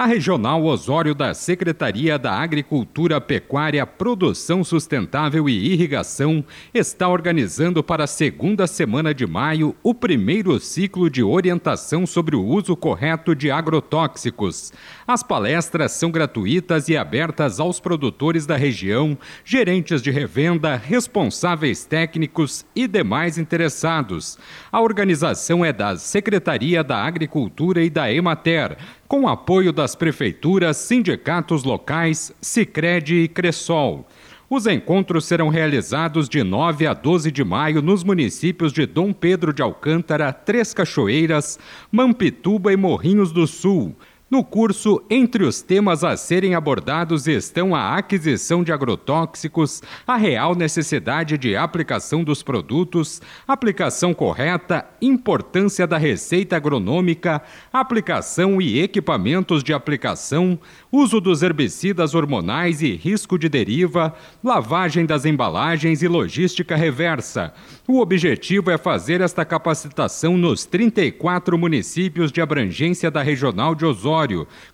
A Regional Osório da Secretaria da Agricultura, Pecuária, Produção Sustentável e Irrigação está organizando para a segunda semana de maio o primeiro ciclo de orientação sobre o uso correto de agrotóxicos. As palestras são gratuitas e abertas aos produtores da região, gerentes de revenda, responsáveis técnicos e demais interessados. A organização é da Secretaria da Agricultura e da Emater com apoio das prefeituras, sindicatos locais, Sicredi e Cressol. Os encontros serão realizados de 9 a 12 de maio nos municípios de Dom Pedro de Alcântara, Três Cachoeiras, Mampituba e Morrinhos do Sul. No curso, entre os temas a serem abordados estão a aquisição de agrotóxicos, a real necessidade de aplicação dos produtos, aplicação correta, importância da receita agronômica, aplicação e equipamentos de aplicação, uso dos herbicidas hormonais e risco de deriva, lavagem das embalagens e logística reversa. O objetivo é fazer esta capacitação nos 34 municípios de abrangência da Regional de Osório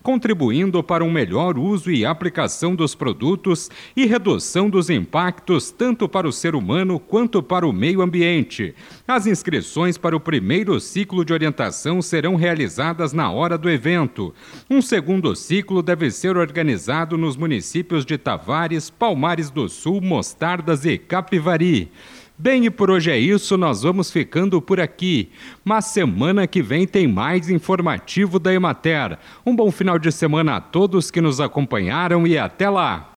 contribuindo para um melhor uso e aplicação dos produtos e redução dos impactos tanto para o ser humano quanto para o meio ambiente. As inscrições para o primeiro ciclo de orientação serão realizadas na hora do evento. Um segundo ciclo deve ser organizado nos municípios de Tavares, Palmares do Sul, Mostardas e Capivari. Bem, e por hoje é isso, nós vamos ficando por aqui. Mas semana que vem tem mais informativo da Emater. Um bom final de semana a todos que nos acompanharam e até lá!